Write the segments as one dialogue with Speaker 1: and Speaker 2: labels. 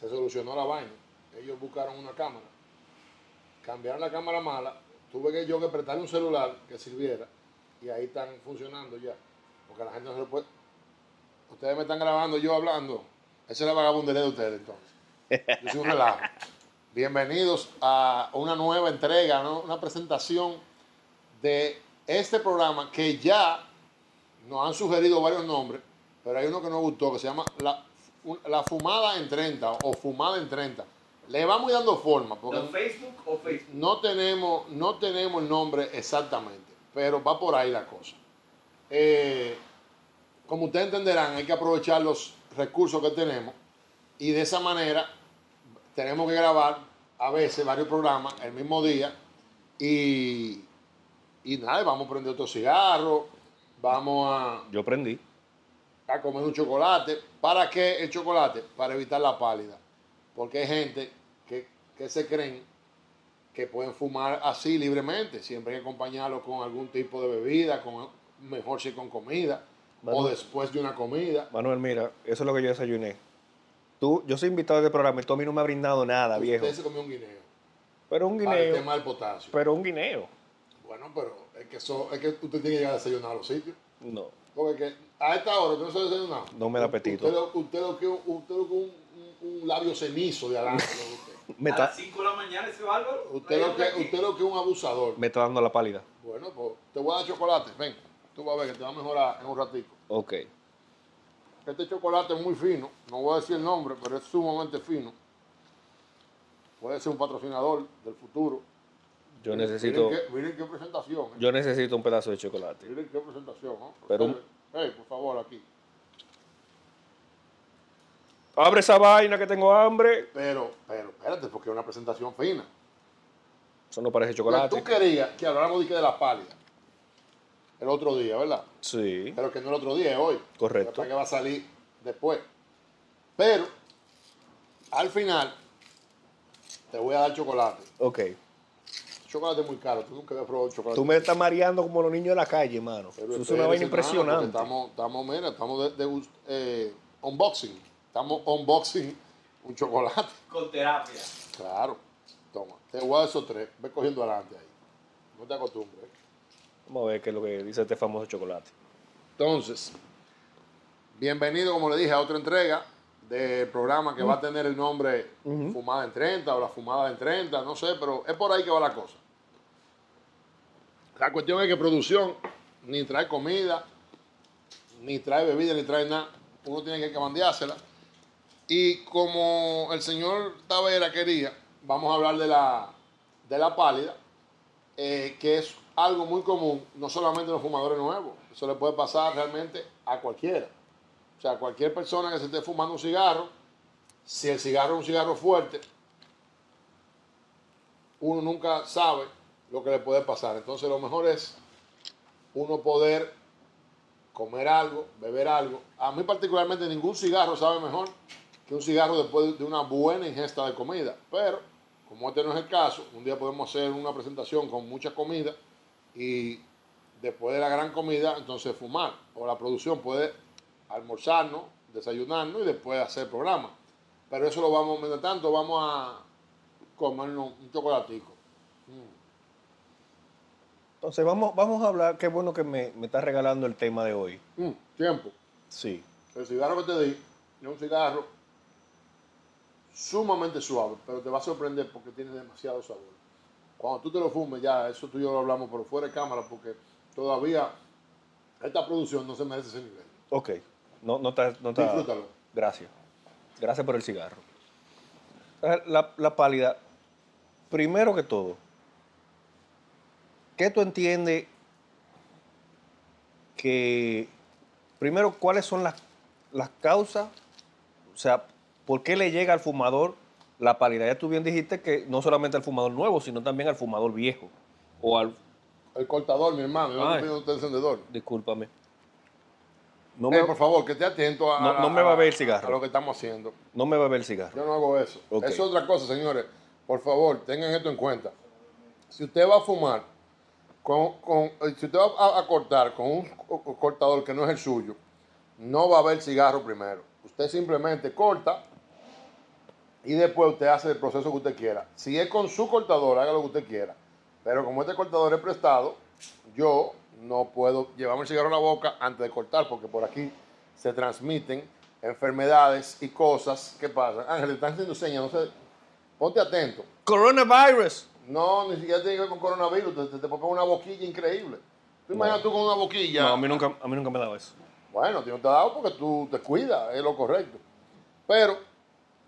Speaker 1: se solucionó la vaina. Ellos buscaron una cámara, cambiaron la cámara mala, tuve que yo que prestarle un celular que sirviera y ahí están funcionando ya. Porque la gente no se lo puede. Ustedes me están grabando yo hablando. Esa es la vagabundería de ustedes entonces. Yo un relajo. Bienvenidos a una nueva entrega, ¿no? una presentación de este programa que ya nos han sugerido varios nombres, pero hay uno que nos gustó que se llama La, la Fumada en 30 o Fumada en 30. Le vamos dando forma. Porque
Speaker 2: ¿No Facebook o Facebook?
Speaker 1: no tenemos, no tenemos el nombre exactamente, pero va por ahí la cosa. Eh, como ustedes entenderán, hay que aprovechar los recursos que tenemos y de esa manera tenemos que grabar a veces varios programas el mismo día y, y nada, vamos a prender otro cigarro, vamos a,
Speaker 3: Yo prendí.
Speaker 1: A comer un chocolate. ¿Para qué el chocolate? Para evitar la pálida. Porque hay gente que, que se creen que pueden fumar así libremente. Siempre hay que acompañarlo con algún tipo de bebida, con, mejor si con comida, o después de una comida.
Speaker 3: Manuel, mira, eso es lo que yo desayuné. Tú, yo soy invitado del programa y tú a mí no me has brindado nada, viejo.
Speaker 1: Usted se comió un guineo.
Speaker 3: Pero un
Speaker 1: Para el
Speaker 3: guineo.
Speaker 1: tema del potasio.
Speaker 3: Pero un guineo.
Speaker 1: Bueno, pero es que, eso, es que usted tiene que llegar a desayunar a los sitios.
Speaker 3: No.
Speaker 1: Porque que a esta hora usted no se ha desayunado.
Speaker 3: No me da apetito.
Speaker 1: Usted lo, que usted lo que un, un- un labio cenizo de adelante.
Speaker 3: Me
Speaker 2: a
Speaker 3: está,
Speaker 2: las 5 de la mañana ese bárbaro.
Speaker 1: Usted lo que, usted lo que es un abusador.
Speaker 3: me está dando la pálida.
Speaker 1: Bueno, pues te voy a dar chocolate. Ven, tú vas a ver que te va a mejorar en un ratico.
Speaker 3: Ok.
Speaker 1: Este chocolate es muy fino. No voy a decir el nombre, pero es sumamente fino. Puede ser un patrocinador del futuro.
Speaker 3: Yo
Speaker 1: Miren-
Speaker 3: necesito,
Speaker 1: Miren qué, miren qué presentación. ¿eh?
Speaker 3: yo necesito un pedazo de chocolate.
Speaker 1: Miren qué presentación. ¿no?
Speaker 3: Pero-
Speaker 1: Hey, por favor, aquí.
Speaker 3: Abre esa vaina que tengo hambre.
Speaker 1: Pero, pero, espérate, porque es una presentación fina.
Speaker 3: Eso no parece
Speaker 1: Tú
Speaker 3: chocolate.
Speaker 1: querías que habláramos de, que de la pálida. El otro día, ¿verdad?
Speaker 3: Sí.
Speaker 1: Pero que no el otro día, es hoy.
Speaker 3: Correcto.
Speaker 1: Para que va a salir después. Pero, al final, te voy a dar chocolate.
Speaker 3: Ok.
Speaker 1: Chocolate es muy caro. Tú nunca habías probado chocolate.
Speaker 3: Tú me estás mareando como los niños de la calle, mano.
Speaker 1: Pero
Speaker 3: Eso es una vaina impresionante.
Speaker 1: Estamos, estamos, mira, estamos de, de- eh, unboxing. Estamos unboxing un chocolate.
Speaker 2: Con terapia.
Speaker 1: Claro. Toma. Te voy a esos tres. Ve cogiendo adelante ahí. No te acostumbres. ¿eh?
Speaker 3: Vamos a ver qué es lo que dice este famoso chocolate.
Speaker 1: Entonces, bienvenido, como le dije, a otra entrega del programa que va a tener el nombre Fumada en 30 o la Fumada en 30, no sé, pero es por ahí que va la cosa. La cuestión es que producción ni trae comida, ni trae bebida, ni trae nada. Uno tiene que camandeársela. Y como el señor Tavera quería, vamos a hablar de la, de la pálida, eh, que es algo muy común, no solamente en los fumadores nuevos, eso le puede pasar realmente a cualquiera. O sea, cualquier persona que se esté fumando un cigarro, si el cigarro es un cigarro fuerte, uno nunca sabe lo que le puede pasar. Entonces lo mejor es uno poder comer algo, beber algo. A mí particularmente ningún cigarro sabe mejor que un cigarro después de una buena ingesta de comida. Pero, como este no es el caso, un día podemos hacer una presentación con mucha comida y después de la gran comida, entonces fumar. O la producción puede almorzarnos, desayunarnos y después hacer programa. Pero eso lo vamos, mientras tanto, vamos a comernos un chocolatico.
Speaker 3: Entonces, vamos, vamos a hablar. Qué bueno que me, me estás regalando el tema de hoy.
Speaker 1: Mm, tiempo.
Speaker 3: Sí.
Speaker 1: El cigarro que te di es un cigarro sumamente suave, pero te va a sorprender porque tiene demasiado sabor. Cuando tú te lo fumes, ya, eso tú y yo lo hablamos, pero fuera de cámara, porque todavía esta producción no se merece ese nivel.
Speaker 3: Ok. No, no está, no está-
Speaker 1: Disfrútalo.
Speaker 3: Gracias. Gracias por el cigarro. La, la pálida, primero que todo, ¿qué tú entiendes que, primero, cuáles son las, las causas? O sea, ¿por qué le llega al fumador la pálida? Ya tú bien dijiste que no solamente al fumador nuevo, sino también al fumador viejo. O al,
Speaker 1: El cortador, mi hermano, yo no
Speaker 3: Ay.
Speaker 1: un encendedor.
Speaker 3: discúlpame. No
Speaker 1: Eh,
Speaker 3: me,
Speaker 1: por favor, que esté atento a,
Speaker 3: No- no me va a ver el cigarro.
Speaker 1: a lo que estamos haciendo.
Speaker 3: no me va a ver el cigarro.
Speaker 1: Yo no hago eso.
Speaker 3: Ok.
Speaker 1: Eso es otra cosa, señores. Por favor, tengan esto en cuenta. Si usted va a fumar, con, con- eh, si usted va a, cortar con un co- co- cortador que no es el suyo, no va a haber cigarro primero. Usted simplemente corta y después usted hace el proceso que usted quiera. Si es con su cortador, haga lo que usted quiera. Pero como este cortador es prestado, yo no puedo llevarme el cigarro a la boca antes de cortar, porque por aquí se transmiten enfermedades y cosas. ¿Qué pasa? Ángel, están haciendo señas, no sé. Ponte atento.
Speaker 3: Coronavirus.
Speaker 1: No, ni siquiera tiene que ver con coronavirus, te, te, te pones una boquilla increíble. ¿Tú imaginas tú con una boquilla?
Speaker 3: No, a mí nunca, a mí nunca me ha dado eso.
Speaker 1: Bueno, tío, no te ha dado porque tú te cuidas, es lo correcto. Pero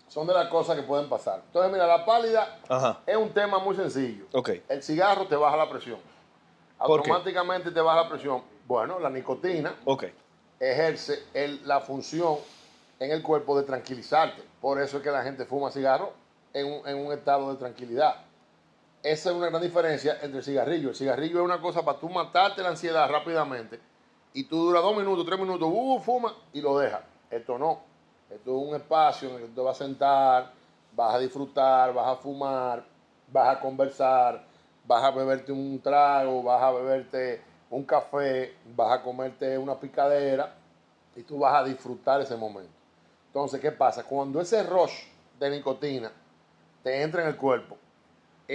Speaker 1: son de las cosas que pueden pasar. Entonces, mira, la pálida
Speaker 3: Ajá.
Speaker 1: es un tema muy sencillo.
Speaker 3: Ok.
Speaker 1: El cigarro te baja la presión. Automáticamente te baja la presión. Bueno, la nicotina ejerce el- la función en el cuerpo de tranquilizarte. Por eso es que la gente fuma cigarro en un, en un estado de tranquilidad. Esa es una gran diferencia entre el cigarrillo. El cigarrillo es una cosa para tú matarte la ansiedad rápidamente y tú duras dos minutos, tres minutos, uh, fuma y lo dejas. Esto no. Esto es un espacio en el que tú te vas a sentar, vas a disfrutar, vas a fumar, vas a conversar, vas a beberte un trago, vas a beberte un café, vas a comerte una picadera y tú vas a disfrutar ese momento. Entonces, ¿qué pasa? Cuando ese rush de nicotina te entra en el cuerpo,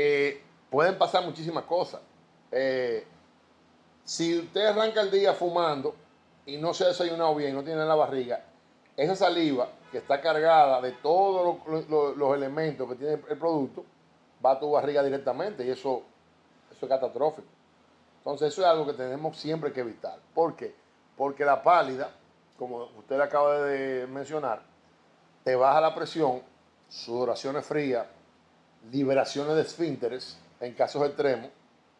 Speaker 1: eh, pueden pasar muchísimas cosas. Eh, si usted arranca el día fumando y no se ha desayunado bien, no tiene en la barriga, esa saliva que está cargada de todos los, elementos que tiene el producto, va a tu barriga directamente y eso, es catastrófico. Entonces eso es algo que tenemos siempre que evitar. ¿Por qué? Porque la pálida, como usted acaba de mencionar, te baja la presión, sudoraciones frías, liberaciones de esfínteres en casos extremos.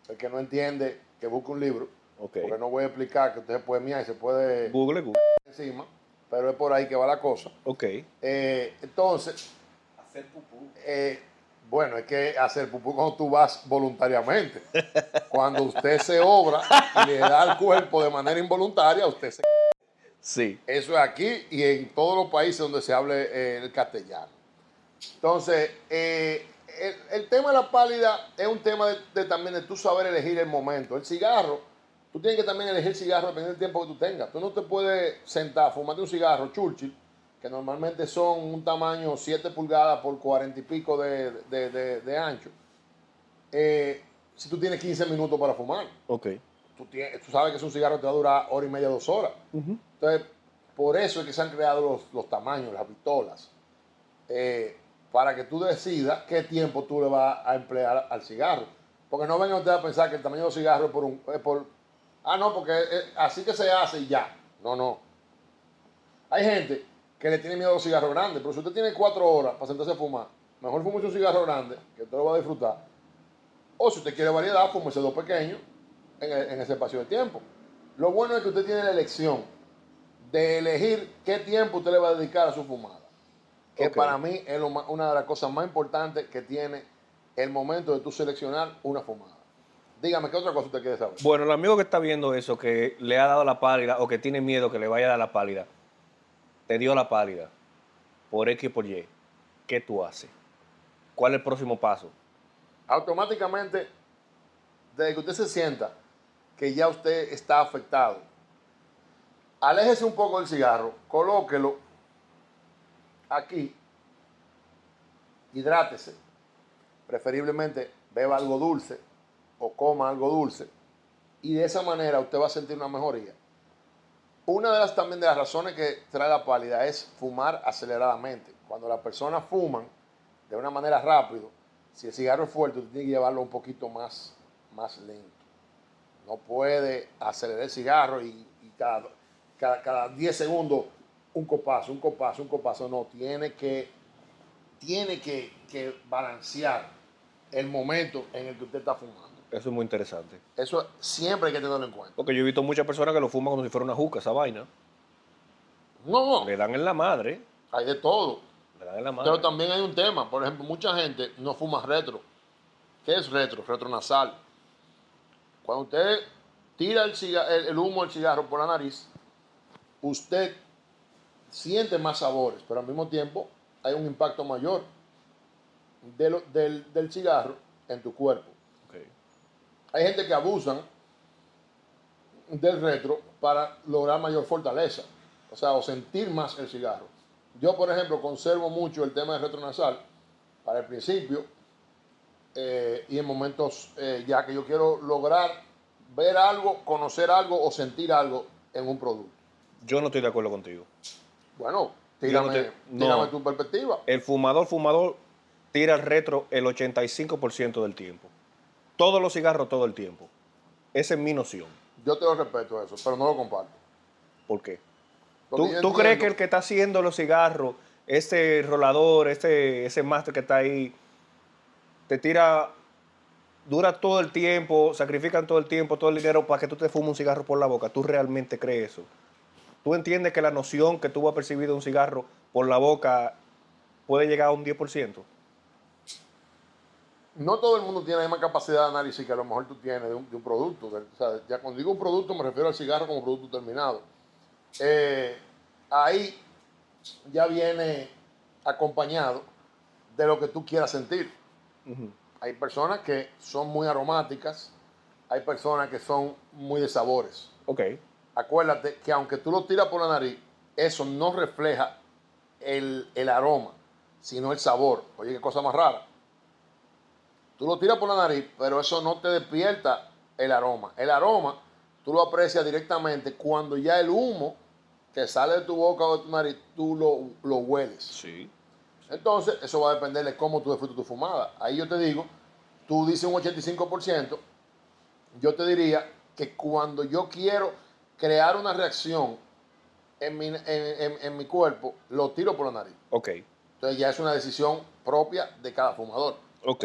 Speaker 1: El que no entiende, que busque un libro. Porque no voy a explicar que usted se puede miar y se puede
Speaker 3: Google, Google.
Speaker 1: encima, pero es por ahí que va la cosa.
Speaker 3: Ok.
Speaker 1: Eh, entonces,
Speaker 2: Hacer pupú.
Speaker 1: eh, bueno, es que hacer pupú cuando tú vas voluntariamente. Cuando usted se obra y le da al cuerpo de manera involuntaria, usted se...
Speaker 3: Sí.
Speaker 1: Eso es aquí y en todos los países donde se hable eh, el castellano. Entonces, eh, el, el tema de la pálida es un tema de, de también de tú saber elegir el momento. El cigarro, tú tienes que también elegir el cigarro dependiendo del tiempo que tú tengas. Tú no te puedes sentar, fumarte un cigarro Churchill, que normalmente son un tamaño 7 pulgadas por 40 y pico de, de- ancho, eh, si tú tienes 15 minutos para fumar.
Speaker 3: Ok.
Speaker 1: Tú, tienes- tú sabes que es un cigarro que te va a durar hora y media, dos horas. Entonces, por eso es que se han creado los, los tamaños, las pistolas, eh, para que tú decidas qué tiempo tú le vas a emplear al cigarro. Porque no vengan ustedes a pensar que el tamaño del cigarro es por un... ah, no, porque así que se hace y ya. No, no. Hay gente que le tiene miedo a los cigarros grandes, pero si usted tiene cuatro horas para sentarse a fumar, mejor fumese un cigarro grande, que usted lo va a disfrutar. O si usted quiere variedad, fúmese dos pequeños en ese espacio de tiempo. Lo bueno es que usted tiene la elección de elegir qué tiempo usted le va a dedicar a su fumada. Que para mí es lo una de las cosas más importantes que tiene el momento de tú seleccionar una fumada. Dígame, ¿qué otra cosa usted quiere saber?
Speaker 3: Bueno, el amigo que está viendo eso, que le ha dado la pálida o que tiene miedo que le vaya a dar la pálida, te dio la pálida por X y por Y. ¿Qué tú haces? ¿Cuál es el próximo paso?
Speaker 1: Automáticamente, desde que usted se sienta que ya usted está afectado, aléjese un poco del cigarro, colóquelo aquí, hidrátese, preferiblemente beba algo dulce o coma algo dulce y de esa manera usted va a sentir una mejoría. Una de las también de las razones que trae la pálida es fumar aceleradamente. Cuando las personas fuman de una manera rápido, si el cigarro es fuerte, usted tiene que llevarlo un poquito más, más lento. No puede acelerar el cigarro y, y cada, cada, cada 10 segundos un copazo, un copazo, un copazo. No, tiene que, tiene que, que balancear el momento en el que usted está fumando.
Speaker 3: Eso es muy interesante.
Speaker 1: Eso siempre hay que tenerlo en cuenta.
Speaker 3: Porque yo he visto muchas personas que lo fuman como si fuera una juca, esa vaina.
Speaker 1: No, no,
Speaker 3: Le dan en la madre.
Speaker 1: hay de todo.
Speaker 3: Le dan en la madre.
Speaker 1: Pero también hay un tema, por ejemplo, mucha gente no fuma retro. ¿Qué es retro? Retronasal. Cuando usted tira el, el humo del cigarro por la nariz, usted siente más sabores, pero al mismo tiempo hay un impacto mayor de lo- del, del cigarro en tu cuerpo. Hay gente que abusan del retro para lograr mayor fortaleza, o sea, o sentir más el cigarro. Yo, por ejemplo, conservo mucho el tema de retronasal para el principio eh, y en momentos eh, ya que yo quiero lograr ver algo, conocer algo o sentir algo en un producto.
Speaker 3: Yo no estoy de acuerdo contigo.
Speaker 1: Bueno,
Speaker 3: no
Speaker 1: tírame,
Speaker 3: te- no.
Speaker 1: tírame tu perspectiva.
Speaker 3: El fumador, fumador, tira el retro el 85% del tiempo. Todos los cigarros, todo el tiempo. Esa es mi noción.
Speaker 1: Yo te lo respeto eso, pero no lo comparto.
Speaker 3: ¿Por qué?
Speaker 1: Porque
Speaker 3: ¿Tú, crees que el que está haciendo los cigarros, ese rolador, ese, ese máster que está ahí, te tira, dura todo el tiempo, sacrifican todo el tiempo, todo el dinero para que tú te fumes un cigarro por la boca? ¿Tú realmente crees eso? ¿Tú entiendes que la noción que tú vas a percibir de un cigarro por la boca puede llegar a un 10%?
Speaker 1: no todo el mundo tiene la misma capacidad de análisis que a lo mejor tú tienes de un, de un producto. de- o sea, ya cuando digo un producto me refiero al cigarro como producto terminado. Eh, ahí ya viene acompañado de lo que tú quieras sentir. Hay personas que son muy aromáticas, hay personas que son muy de sabores.
Speaker 3: Ok.
Speaker 1: Acuérdate que aunque tú lo tiras por la nariz, eso no refleja el, el aroma, sino el sabor. Oye, qué cosa más rara. Tú lo tiras por la nariz, pero eso no te despierta el aroma. El aroma tú lo aprecias directamente cuando ya el humo que sale de tu boca o de tu nariz, tú lo, lo hueles.
Speaker 3: Sí.
Speaker 1: Entonces, eso va a depender de cómo tú disfrutes tu fumada. Ahí yo te digo, tú dices un 85%, yo te diría que cuando yo quiero crear una reacción en mi, en- en- en mi cuerpo, lo tiro por la nariz.
Speaker 3: Ok.
Speaker 1: Entonces ya es una decisión propia de cada fumador.
Speaker 3: Ok.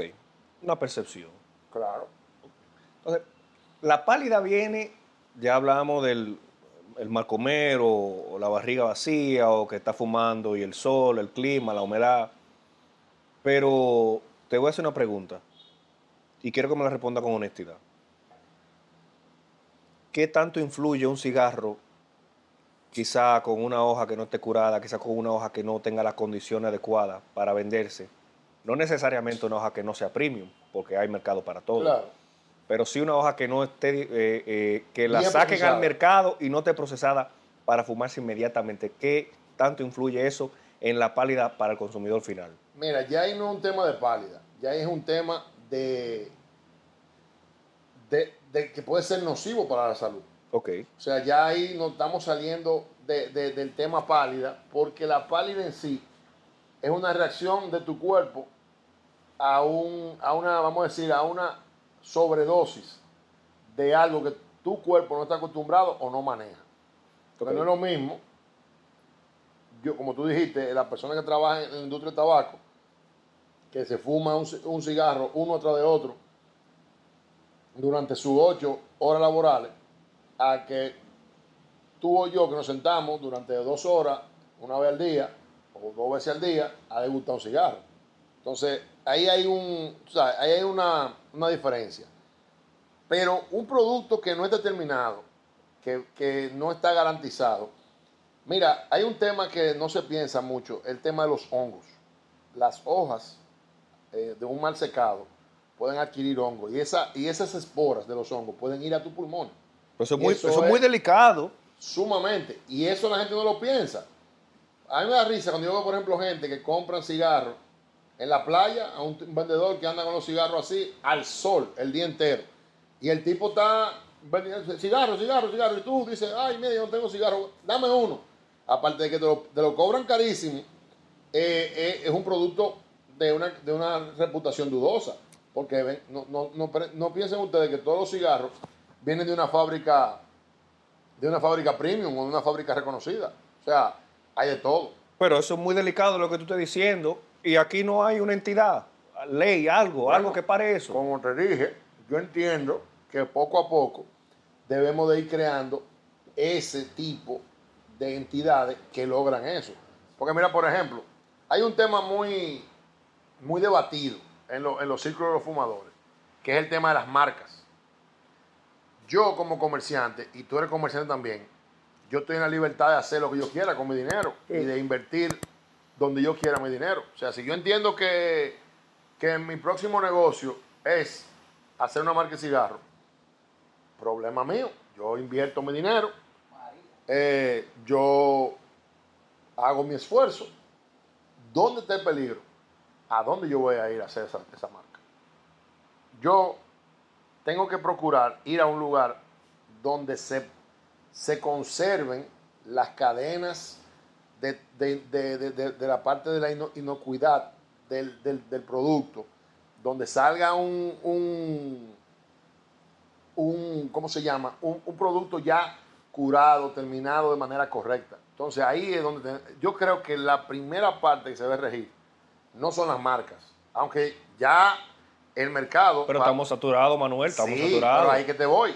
Speaker 3: Una percepción.
Speaker 1: Claro.
Speaker 3: Entonces, la pálida viene, ya hablamos del el mal comer o, o la barriga vacía o que está fumando y el sol, el clima, la humedad. Pero te voy a hacer una pregunta y quiero que me la responda con honestidad. ¿Qué tanto influye un cigarro, quizá con una hoja que no esté curada, quizá con una hoja que no tenga las condiciones adecuadas para venderse? No necesariamente una hoja que no sea premium, porque hay mercado para todo
Speaker 1: Claro.
Speaker 3: pero sí una hoja que no esté, eh, eh, que la
Speaker 1: Bien
Speaker 3: saquen
Speaker 1: procesada.
Speaker 3: al mercado y no esté procesada para fumarse inmediatamente. ¿Qué tanto influye eso en la pálida para el consumidor final?
Speaker 1: Mira, ya ahí no es un tema de pálida, ya ahí es un tema de, de, de que puede ser nocivo para la salud.
Speaker 3: Ok,
Speaker 1: O sea, ya ahí no estamos saliendo de- de- del tema pálida, porque la pálida en sí es una reacción de tu cuerpo a, un, a una, vamos a decir, a una sobredosis de algo que tu cuerpo no está acostumbrado o no maneja.
Speaker 3: Ok.
Speaker 1: no es lo mismo, yo, como tú dijiste, la persona que trabaja en la industria del tabaco, que se fuma un, un cigarro uno tras de otro durante sus ocho horas laborales, a que tú o yo que nos sentamos durante dos horas, una vez al día, o dos veces al día, a degustar un cigarro. Entonces, ahí hay, un, sea, ahí hay una, una diferencia. Pero un producto que no es determinado, que, que no está garantizado. Mira, hay un tema que no se piensa mucho, el tema de los hongos. Las hojas eh, de un mal secado pueden adquirir hongos y, esa, y esas esporas de los hongos pueden ir a tu pulmón.
Speaker 3: Pues eso muy,
Speaker 1: eso
Speaker 3: eso es muy delicado.
Speaker 1: Sumamente. Y eso la gente no lo piensa. A mí me da risa cuando yo veo, por ejemplo, gente que compran cigarros en la playa a un, vendedor que anda con los cigarros así al sol el día entero. Y el tipo está vendiendo cigarros, cigarros, cigarros. Y tú dices, ay, mira, yo no tengo cigarros, dame uno. Aparte de que te lo, te lo cobran carísimo, eh, eh, es un producto de una, de una reputación dudosa. Porque no, no, no, piensen ustedes que todos los cigarros vienen de una fábrica de una fábrica premium o de una fábrica reconocida. O sea, hay de todo.
Speaker 3: Pero eso es muy delicado lo que tú estás diciendo. Y aquí no hay una entidad, ley, algo,
Speaker 1: Bueno,
Speaker 3: algo que pare eso.
Speaker 1: Como te dije, yo entiendo que poco a poco debemos de ir creando ese tipo de entidades que logran eso. Porque mira, por ejemplo, hay un tema muy, muy debatido en, lo- en los círculos de los fumadores, que es el tema de las marcas. Yo como comerciante, y tú eres comerciante también, yo estoy en la libertad de hacer lo que yo quiera con mi dinero y de invertir donde yo quiera mi dinero. O sea, si yo entiendo que, que mi próximo negocio es hacer una marca de cigarro, problema mío. Yo invierto mi dinero, eh, yo hago mi esfuerzo ¿dónde está el peligro? ¿A dónde yo voy a ir a hacer esa, marca? Yo tengo que procurar ir a un lugar donde se, se conserven las cadenas de, de- de- de- la parte de la ino- inocuidad del, del- producto, donde salga un, un, un, ¿cómo se llama? Un, un producto ya curado, terminado de manera correcta. Entonces ahí es donde yo creo que la primera parte que se debe regir no son las marcas, aunque ya el mercado...
Speaker 3: Pero
Speaker 1: va-
Speaker 3: estamos saturados, Manuel, estamos
Speaker 1: Sí,
Speaker 3: saturados.
Speaker 1: pero ahí que te voy.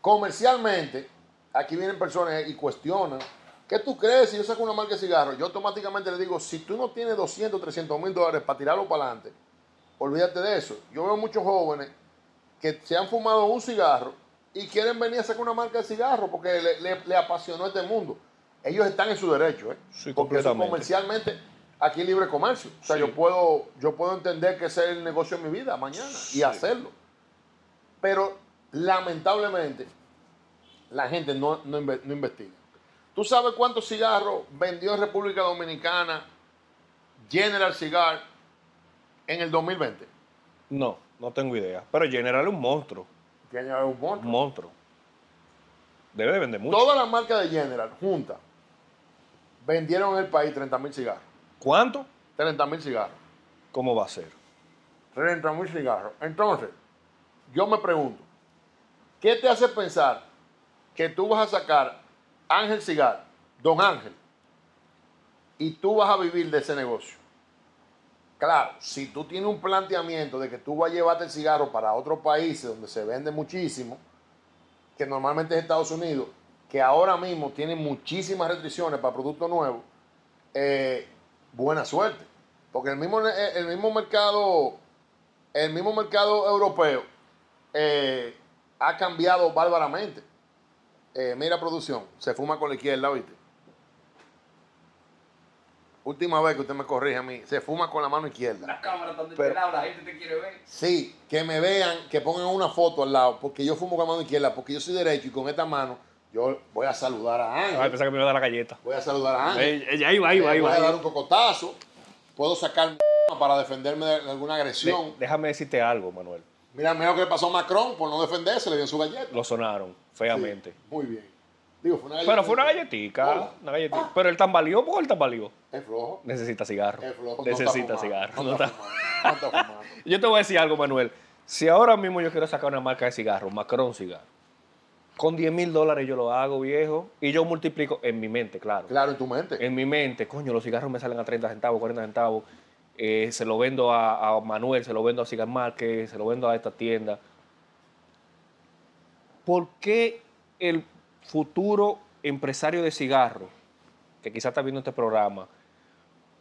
Speaker 1: Comercialmente, aquí vienen personas y cuestionan, ¿qué tú crees si yo saco una marca de cigarro? Yo automáticamente le digo, si tú no tienes 200, 300 mil dólares para tirarlo para adelante, olvídate de eso. Yo veo muchos jóvenes que se han fumado un cigarro y quieren venir a sacar una marca de cigarro porque le, le- le apasionó este mundo. Ellos están en su derecho, ¿eh?
Speaker 3: Sí,
Speaker 1: porque eso comercialmente aquí libre comercio. O sea,
Speaker 3: Sí.
Speaker 1: yo puedo yo puedo entender que ese es el negocio de mi vida mañana y hacerlo. Pero lamentablemente la gente no, no, no investiga. ¿Tú sabes cuántos cigarros vendió en República Dominicana General Cigar en el 2020?
Speaker 3: No, no tengo idea. Pero General es un monstruo.
Speaker 1: General es un
Speaker 3: Un
Speaker 1: monstruo.
Speaker 3: monstruo. Debe de vender mucho.
Speaker 1: Todas las marcas de General juntas vendieron en el país 30 mil cigarros.
Speaker 3: ¿Cuánto?
Speaker 1: 30 mil cigarros.
Speaker 3: ¿Cómo va a ser?
Speaker 1: 30 mil cigarros. Entonces, yo me pregunto, ¿qué te hace pensar que tú vas a sacar Ángel Cigar, Don Ángel, y tú vas a vivir de ese negocio? Claro, si tú tienes un planteamiento de que tú vas a llevarte el cigarro para otros países donde se vende muchísimo, que normalmente es Estados Unidos, que ahora mismo tiene muchísimas restricciones para productos nuevos, eh, buena suerte. Porque el mismo, el mismo mercado, el mismo mercado europeo eh, ha cambiado bárbaramente. Eh, mira producción, se fuma con la izquierda, ¿viste? Última vez que usted me corrige a mí, se fuma con la mano izquierda.
Speaker 2: La cámara donde
Speaker 3: Pero-
Speaker 2: te lado, la gente te quiere ver.
Speaker 1: Sí, que me vean, que pongan una foto al lado, porque yo fumo con la mano izquierda, porque yo soy derecho y con esta mano yo voy a saludar a Ángel.
Speaker 3: Ay, pensaba que me iba a dar la galleta.
Speaker 1: Voy a saludar a Ángel.
Speaker 3: Ey, ey, ahí va, ahí va, ahí va.
Speaker 1: voy a dar un cocotazo. Puedo sacar para defenderme de alguna agresión.
Speaker 3: De- déjame decirte algo, Manuel.
Speaker 1: Mira, lo que le pasó a Macron por no defenderse, le dio su galleta.
Speaker 3: Lo sonaron feamente.
Speaker 1: Sí, muy bien. Digo, fue una.
Speaker 3: Pero fue una galletica.
Speaker 1: Hola.
Speaker 3: Una galletica. Pero el tambaleó, ¿por qué el tambaleó?
Speaker 1: Es flojo.
Speaker 3: Necesita cigarro.
Speaker 1: Es flojo.
Speaker 3: Necesita
Speaker 1: no
Speaker 3: cigarro. No está
Speaker 1: fumando.
Speaker 3: Yo te voy a decir algo, Manuel. Si ahora mismo yo quiero sacar una marca de cigarro, Macron cigarro, con 10 mil dólares yo lo hago, viejo, y yo multiplico en mi mente, claro.
Speaker 1: Claro, en tu mente.
Speaker 3: En mi mente, coño, los cigarros me salen a 30 centavos, 40 centavos. eh, se lo vendo a, a Manuel, se lo vendo a Cigar Market, se lo vendo a esta tienda. ¿Por qué el futuro empresario de cigarro, que quizás está viendo este programa,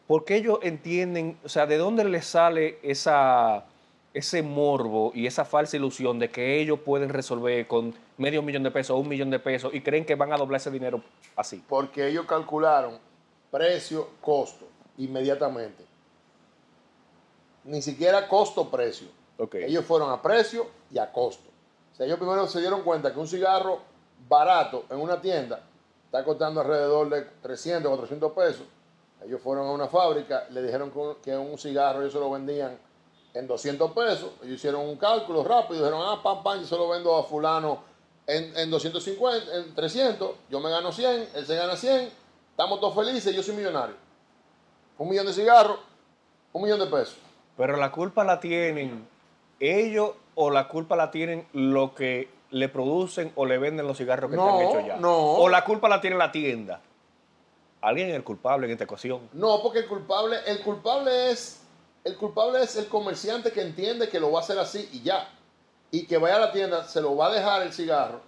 Speaker 3: por qué ellos entienden, o sea, de dónde les sale esa, ese morbo y esa falsa ilusión de que ellos pueden resolver con medio millón de pesos o un millón de pesos y creen que van a doblar ese dinero así?
Speaker 1: Porque ellos calcularon precio, costo, inmediatamente. Ni siquiera costo-precio.
Speaker 3: Ok.
Speaker 1: Ellos fueron a precio y a costo. O sea, ellos primero se dieron cuenta que un cigarro barato en una tienda está costando alrededor de 300 o 400 pesos. Ellos fueron a una fábrica, le dijeron que- que un cigarro ellos se lo vendían en 200 pesos. Ellos hicieron un cálculo rápido, dijeron, ah, pam, pam, yo se lo vendo a fulano en, en 250, en 300, yo me gano 100, él se gana 100, estamos todos felices, yo soy millonario. Un millón de cigarros, un millón de pesos.
Speaker 3: Pero la culpa la tienen ellos o la culpa la tienen lo que le producen o le venden los cigarros que
Speaker 1: No,
Speaker 3: están hechos ya.
Speaker 1: no.
Speaker 3: O la culpa la tiene la tienda. Alguien es el culpable en esta ecuación.
Speaker 1: No, porque el culpable, el culpable es, el culpable es el comerciante que entiende que lo va a hacer así y ya. Y que vaya a la tienda, se lo va a dejar el cigarro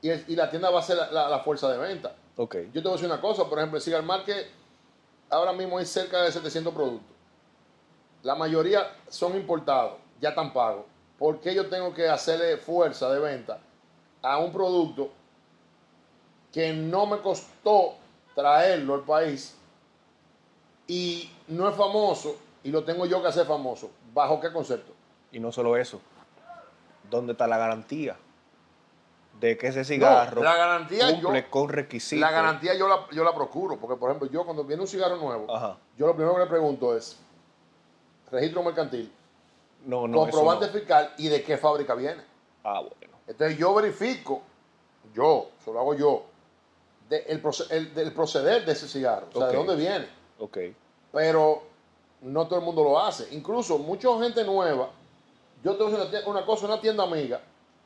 Speaker 1: y, el- y la tienda va a ser la, la- la fuerza de venta.
Speaker 3: Ok.
Speaker 1: Yo te voy a decir una cosa, por ejemplo, el Cigar Market ahora mismo hay cerca de 700 productos. La mayoría son importados, ya están pagos. ¿Por qué yo tengo que hacerle fuerza de venta a un producto que no me costó traerlo al país y no es famoso y lo tengo yo que hacer famoso? ¿Bajo qué concepto?
Speaker 3: Y no solo eso. ¿Dónde está la garantía? de que ese cigarro
Speaker 1: la garantía yo-
Speaker 3: cumple con requisitos.
Speaker 1: La garantía yo la, yo la procuro, porque por ejemplo, yo cuando viene un cigarro nuevo,
Speaker 3: Ajá.
Speaker 1: yo lo primero que le pregunto es registro mercantil,
Speaker 3: No, no,
Speaker 1: comprobante
Speaker 3: no.
Speaker 1: fiscal y de qué fábrica viene.
Speaker 3: Ah, bueno.
Speaker 1: Entonces yo verifico, yo, eso lo hago yo, de el, el- del proceder de ese cigarro, o sea, de dónde viene.
Speaker 3: Ok.
Speaker 1: Pero no todo el mundo lo hace. Incluso mucha gente nueva, yo tengo una, cosa, una tienda amiga,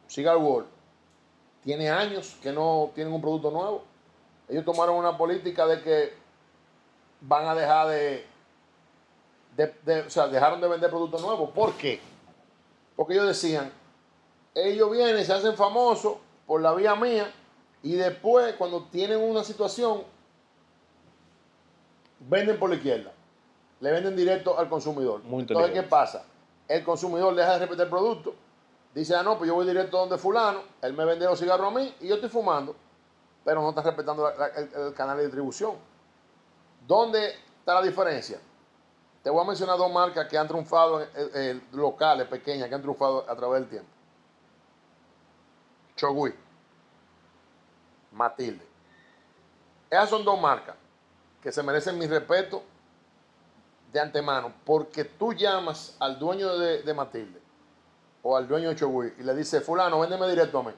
Speaker 1: Cigar World, tiene años que no tienen un producto nuevo. Ellos tomaron una política de que van a dejar de, de- de- o sea, dejaron de vender productos nuevos. ¿Por qué? Porque ellos decían, ellos vienen se hacen famosos por la vía mía y después cuando tienen una situación venden por la izquierda. Le venden directo al consumidor.
Speaker 3: Muy
Speaker 1: Entonces, ¿qué pasa? El consumidor deja de respetar el producto. Dice, ah, no, pues yo voy directo donde fulano, él me vende los cigarros a mí y yo estoy fumando, pero no está respetando el, canal de distribución. ¿Dónde está la diferencia? Te voy a mencionar dos marcas que han triunfado, locales, pequeñas, que han triunfado a través del tiempo. Chogui, Matilde. Esas son dos marcas que se merecen mi respeto de antemano, porque tú llamas al dueño de, de Matilde o al dueño de Chogui y le dices, fulano, véndeme directo a mí.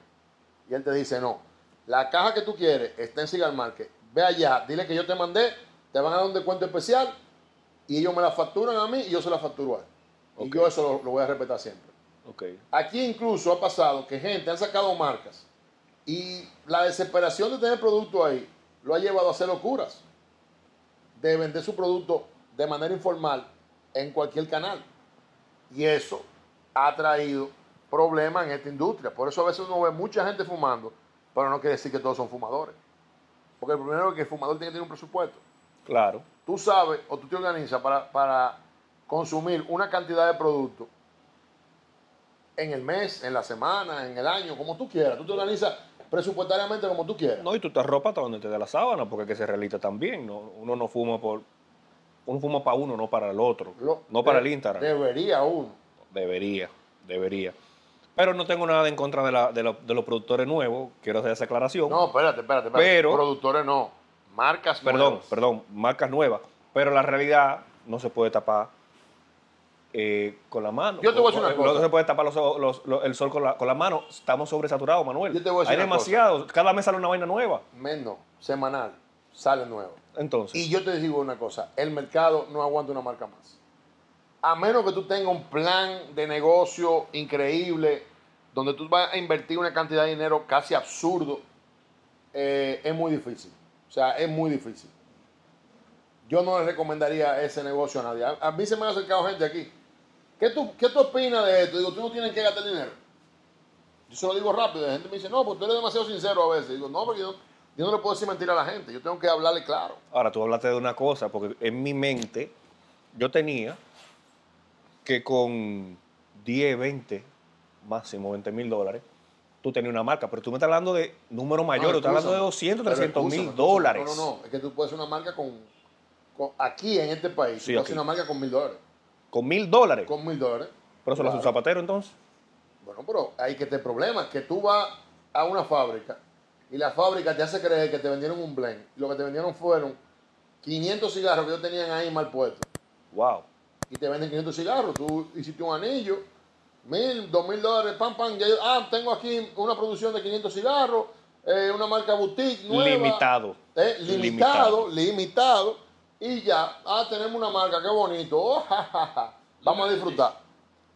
Speaker 1: Y él te dice, no, la caja que tú quieres está en Cigar Market, ve allá, dile que yo te mandé, te van a dar un descuento especial y ellos me la facturan a mí y yo se la facturo a él. Y
Speaker 3: Ok.
Speaker 1: yo eso lo, lo voy a respetar siempre.
Speaker 3: Ok.
Speaker 1: Aquí incluso ha pasado que gente han sacado marcas y la desesperación de tener producto ahí lo ha llevado a hacer locuras de vender su producto de manera informal en cualquier canal. Y eso ha traído problemas en esta industria. Por eso a veces uno ve mucha gente fumando, pero no quiere decir que todos son fumadores. Porque el primero es que el fumador tiene que tener un presupuesto
Speaker 3: Claro.
Speaker 1: tú sabes o tú te organizas para, para consumir una cantidad de productos en el mes, en la semana, en el año, como tú quieras. Tú te organizas presupuestariamente como tú quieras.
Speaker 3: No, y tú te arropas hasta donde te dé la sábana, porque es que se realita también. ¿no? Uno no fuma por. Uno fuma para uno, no para el otro.
Speaker 1: Lo-
Speaker 3: no para
Speaker 1: de-
Speaker 3: el Instagram.
Speaker 1: Debería uno.
Speaker 3: Debería, debería. Pero no tengo nada en contra de, la- de, lo- de los productores nuevos. Quiero hacer esa aclaración.
Speaker 1: No, espérate, espérate, espérate.
Speaker 3: Pero-
Speaker 1: Productores no. Marcas
Speaker 3: perdón,
Speaker 1: nuevas.
Speaker 3: perdón, marcas nuevas. Pero la realidad no se puede tapar eh, con la mano.
Speaker 1: Yo te voy a decir una
Speaker 3: No
Speaker 1: cosa.
Speaker 3: se puede tapar los- los- los- el sol con la, con la mano. Estamos sobresaturados, Manuel.
Speaker 1: Yo te voy a decir
Speaker 3: Hay
Speaker 1: una cosa.
Speaker 3: demasiado. Cada mes sale una vaina nueva.
Speaker 1: Menos, semanal, sale nuevo.
Speaker 3: Entonces,
Speaker 1: Y yo te digo una cosa, el mercado no aguanta una marca más. A menos que tú tengas un plan de negocio increíble, donde tú vas a invertir una cantidad de dinero casi absurdo, eh, es muy difícil. O sea, es muy difícil. Yo no le recomendaría ese negocio a nadie. A, mí se me ha acercado gente aquí. ¿Qué tú, ¿Qué tú opinas de esto? Digo, tú no tienes que gastar dinero. Yo se lo digo rápido. La gente me dice, no, pues tú eres demasiado sincero a veces. Digo, no, porque yo, yo no le puedo decir mentira a la gente. Yo tengo que hablarle claro.
Speaker 3: Ahora, tú hablaste de una cosa, porque en mi mente yo tenía que con 10, 20, máximo 20 mil dólares, tú tenías una marca, pero tú me estás hablando de números mayores, tú estás hablando de 200, 300 mil dólares.
Speaker 1: No, no, no. Es que tú puedes hacer una marca con, con- aquí en este país,
Speaker 3: Sí,
Speaker 1: tú puedes hacer una marca con mil dólares.
Speaker 3: Con mil dólares.
Speaker 1: Con mil dólares.
Speaker 3: pero eso lo hace un
Speaker 1: Claro.
Speaker 3: zapatero entonces.
Speaker 1: Bueno, pero hay que te problema, que tú vas a una fábrica y la fábrica te hace creer que te vendieron un blend. Lo que te vendieron fueron 500 cigarros que ellos tenían ahí mal puestos.
Speaker 3: Wow.
Speaker 1: y te venden 500 cigarros. Tú hiciste un anillo, mil, dos mil dólares, pam, pam. Ya ah, tengo aquí una producción de 500 cigarros, eh, una marca boutique nueva.
Speaker 3: Limitado.
Speaker 1: Eh, limitado, limitado. Y ya, ah, tenemos una marca, qué bonito. oh, ja, ja, ja. Vamos a disfrutar.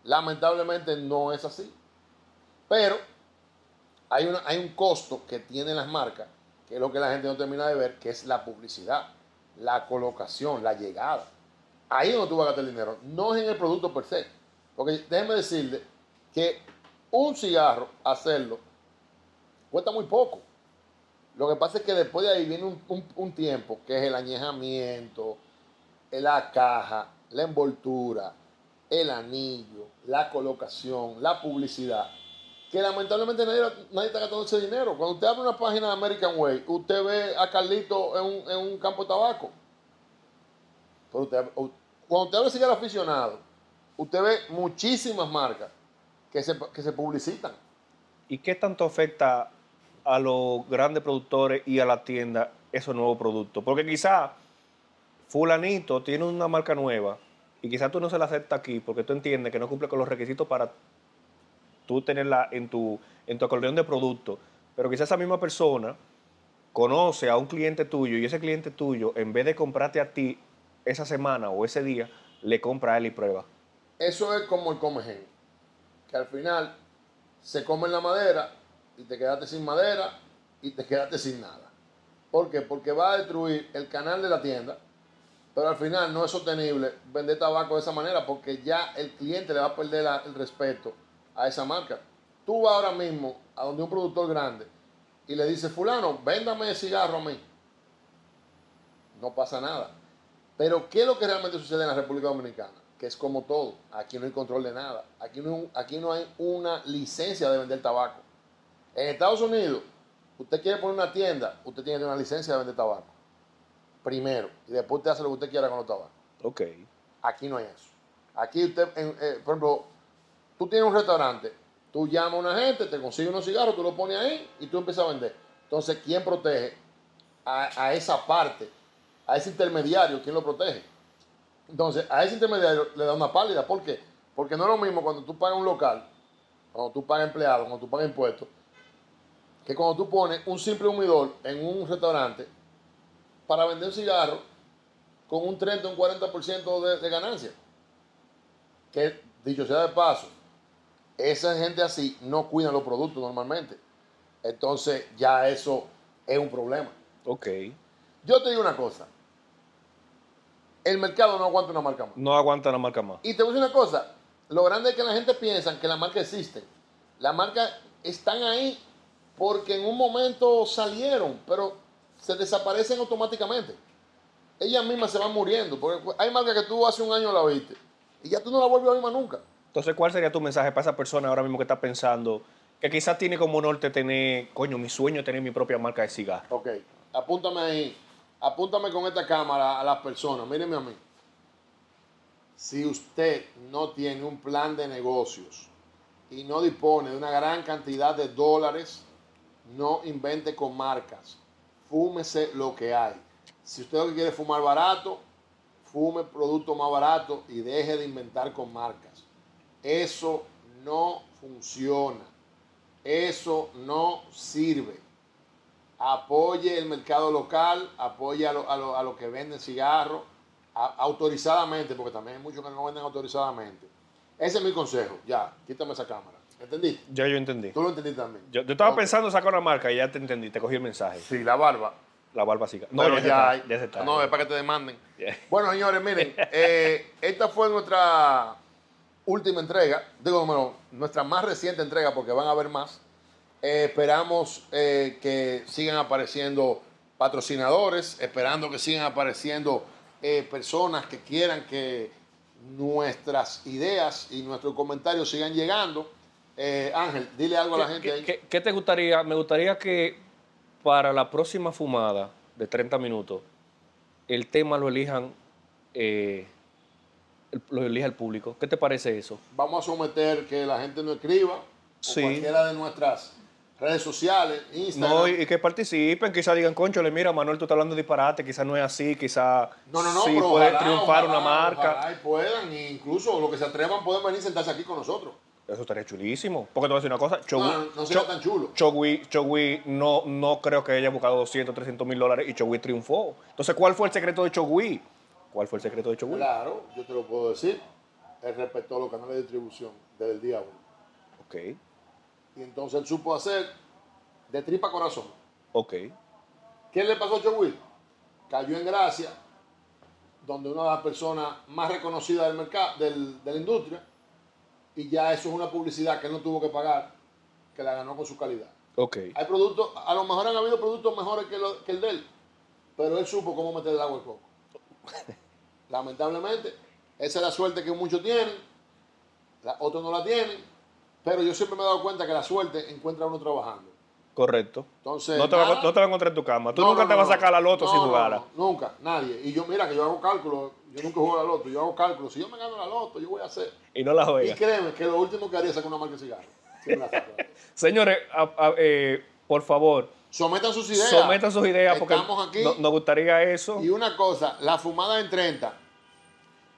Speaker 1: Lamentablemente no es así. Pero hay, hay un costo que tienen las marcas, que es lo que la gente no termina de ver, que es la publicidad, la colocación, la llegada. Ahí es donde tú vas a gastar el dinero, no es en el producto per se. Porque déjeme decirle que un cigarro, hacerlo, cuesta muy poco. Lo que pasa es que después de ahí viene un, un- un tiempo, que es el añejamiento, la caja, la envoltura, el anillo, la colocación, la publicidad, que lamentablemente nadie, nadie está gastando ese dinero. Cuando usted abre una página de American Way, usted ve a Carlito en un, en un campo de tabaco. Pero usted, cuando usted abre cigarro aficionado, usted ve muchísimas marcas que se, que se publicitan.
Speaker 3: ¿Y qué tanto afecta a los grandes productores y a la tienda esos nuevos productos? Porque quizá fulanito tiene una marca nueva y quizá tú no se la aceptas aquí porque tú entiendes que no cumple con los requisitos para tú tenerla en tu, en tu acordeón de producto. Pero quizá esa misma persona conoce a un cliente tuyo y ese cliente tuyo, en vez de comprarte a ti esa semana o ese día, le compra a él y prueba.
Speaker 1: Eso es como el comején, que al final se come la madera y te quedaste sin madera y te quedaste sin nada. ¿Por qué? Porque va a destruir el canal de la tienda, pero al final no es sostenible vender tabaco de esa manera porque ya el cliente le va a perder el respeto a esa marca. Tú vas ahora mismo a donde un productor grande y le dices, fulano, véndame cigarro a mí. No pasa nada. Pero ¿qué es lo que realmente sucede en la República Dominicana? Que es como todo. Aquí no hay control de nada. Aquí no, aquí no hay una licencia de vender tabaco. En Estados Unidos, usted quiere poner una tienda, usted tiene que tener una licencia de vender tabaco. Primero. Y después usted hace lo que usted quiera con los tabacos.
Speaker 3: Ok.
Speaker 1: Aquí no hay eso. Aquí usted, en- eh, por ejemplo, tú tienes un restaurante, tú llamas a una gente, te consigue unos cigarros, tú los pones ahí y tú empiezas a vender. Entonces, ¿quién protege a, esa parte, a ese intermediario? ¿Quién lo protege? Entonces, a ese intermediario le da una pálida. ¿Por qué? Porque no es lo mismo cuando tú pagas un local, cuando tú pagas empleados, cuando tú pagas impuestos, que cuando tú pones un simple humidor en un restaurante para vender cigarros con un 30 o un 40% de, de ganancia. Que, dicho sea de paso, esa gente así no cuida los productos normalmente. Entonces, ya eso es un problema.
Speaker 3: Ok.
Speaker 1: Yo te digo una cosa. El mercado no aguanta una marca más.
Speaker 3: No aguanta la marca más.
Speaker 1: Y te voy a decir una cosa. Lo grande es que la gente piensa que las marcas existen. Las marcas están ahí porque en un momento salieron, pero se desaparecen automáticamente. Ellas mismas se van muriendo. Porque hay marcas que tú hace un año la viste y ya tú no la vuelves a ver más nunca.
Speaker 3: Entonces, ¿cuál sería tu mensaje para esa persona ahora mismo que está pensando que quizás tiene como norte tener, coño, mi sueño es tener mi propia marca de cigarro?
Speaker 1: Ok, apúntame ahí. Apúntame con esta cámara a las personas. Mírenme a mí. Si usted no tiene un plan de negocios y no dispone de una gran cantidad de dólares, no invente con marcas. Fúmese lo que hay. Si usted lo que quiere es fumar barato, fume producto más barato y deje de inventar con marcas. Eso no funciona. Eso no sirve apoye el mercado local, apoye a los a lo, a lo que venden cigarros autorizadamente, porque también hay muchos que no venden autorizadamente. Ese es mi consejo. Ya, quítame esa cámara. ¿Entendiste?
Speaker 3: Ya yo entendí.
Speaker 1: Tú lo entendiste también.
Speaker 3: Yo, yo estaba
Speaker 1: Ok.
Speaker 3: pensando en sacar una marca y ya te entendí, te cogí el mensaje.
Speaker 1: Sí, la barba.
Speaker 3: La barba cigarro.
Speaker 1: No, Pero
Speaker 3: ya,
Speaker 1: hay.
Speaker 3: está, ya se está.
Speaker 1: No, es para que te demanden. Bueno, señores, miren, eh, esta fue nuestra última entrega, digo, bueno, nuestra más reciente entrega, porque van a haber más. Eh, esperamos eh, que sigan apareciendo patrocinadores, esperando que sigan apareciendo eh, personas que quieran que nuestras ideas y nuestros comentarios sigan llegando. Ángel, dile algo a la gente
Speaker 3: ¿Qué,
Speaker 1: ahí.
Speaker 3: qué- qué te gustaría? Me gustaría que para la próxima fumada de 30 minutos, el tema lo elijan, eh, el- lo elija el público. ¿Qué te parece eso?
Speaker 1: Vamos a someter que la gente no escriba
Speaker 3: Sí.
Speaker 1: o cualquiera de nuestras redes sociales, Instagram.
Speaker 3: No, y, que participen, quizás digan, concho, le mira, Manuel, tú estás hablando de disparate, quizás no es así, quizás
Speaker 1: No, no, no,
Speaker 3: sí puede
Speaker 1: ojalá,
Speaker 3: triunfar
Speaker 1: ojalá,
Speaker 3: una marca.
Speaker 1: ojalá y puedan, e incluso los que se atrevan pueden venir y sentarse aquí con nosotros.
Speaker 3: Eso estaría chulísimo. Porque te voy a decir una cosa, Chogui,
Speaker 1: No, no sería
Speaker 3: Cho-
Speaker 1: tan chulo.
Speaker 3: Chogui- Chogui no, no creo que haya buscado 200, 300 mil dólares y Chogui triunfó. Entonces, ¿cuál fue el secreto de Chogui? ¿Cuál fue el secreto de Chogui?
Speaker 1: Claro, yo te lo puedo decir. Él respetó los canales de distribución desde el día uno.
Speaker 3: Ok,
Speaker 1: Y entonces él supo hacer de tripa corazón.
Speaker 3: ok.
Speaker 1: ¿Qué le pasó a Chowil? Cayó en gracia, donde una de las personas más reconocidas del mercado, del- de la industria, y ya eso es una publicidad que él no tuvo que pagar, que la ganó con su calidad.
Speaker 3: Ok.
Speaker 1: Hay productos, a lo mejor han habido productos mejores que, lo- que el de él, pero él supo cómo meter el agua al coco. Lamentablemente, esa es la suerte que muchos tienen, la- otros no la tienen, pero yo siempre me he dado cuenta que la suerte encuentra a uno trabajando.
Speaker 3: Correcto.
Speaker 1: Entonces,
Speaker 3: No te, va, a-
Speaker 1: nada.
Speaker 3: no te va a encontrar en tu cama. Tú
Speaker 1: No,
Speaker 3: nunca
Speaker 1: no,
Speaker 3: te vas a sacar la loto jugarla.
Speaker 1: no, nunca, nadie. Y yo, mira, que yo hago cálculos, yo nunca juego a la loto, yo hago cálculos. Si yo me gano la loto, yo voy a hacer.
Speaker 3: Y no la
Speaker 1: Y
Speaker 3: juegas.
Speaker 1: créeme que lo último que haría es sacar una marca de cigarro. Si.
Speaker 3: Señores, a- a- eh, por favor,
Speaker 1: Sometan sus ideas.
Speaker 3: sometan sus ideas porque
Speaker 1: Estamos aquí.
Speaker 3: no- nos gustaría eso.
Speaker 1: Y una cosa, la fumada en 30.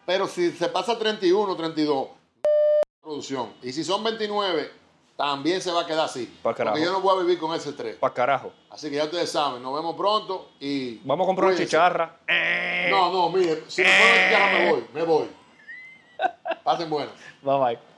Speaker 1: Pero si se pasa 31, 32, producción. Y si son 29, también se va a quedar así.
Speaker 3: Pa' carajo.
Speaker 1: Porque yo no voy a vivir con ese estrés.
Speaker 3: Pa' carajo.
Speaker 1: Así que ya ustedes saben, nos vemos pronto y.
Speaker 3: Vamos a comprar una chicharra.
Speaker 1: No, no, mire, si me ponen chicharra me voy, me voy. Pasen buenas.
Speaker 3: Bye bye.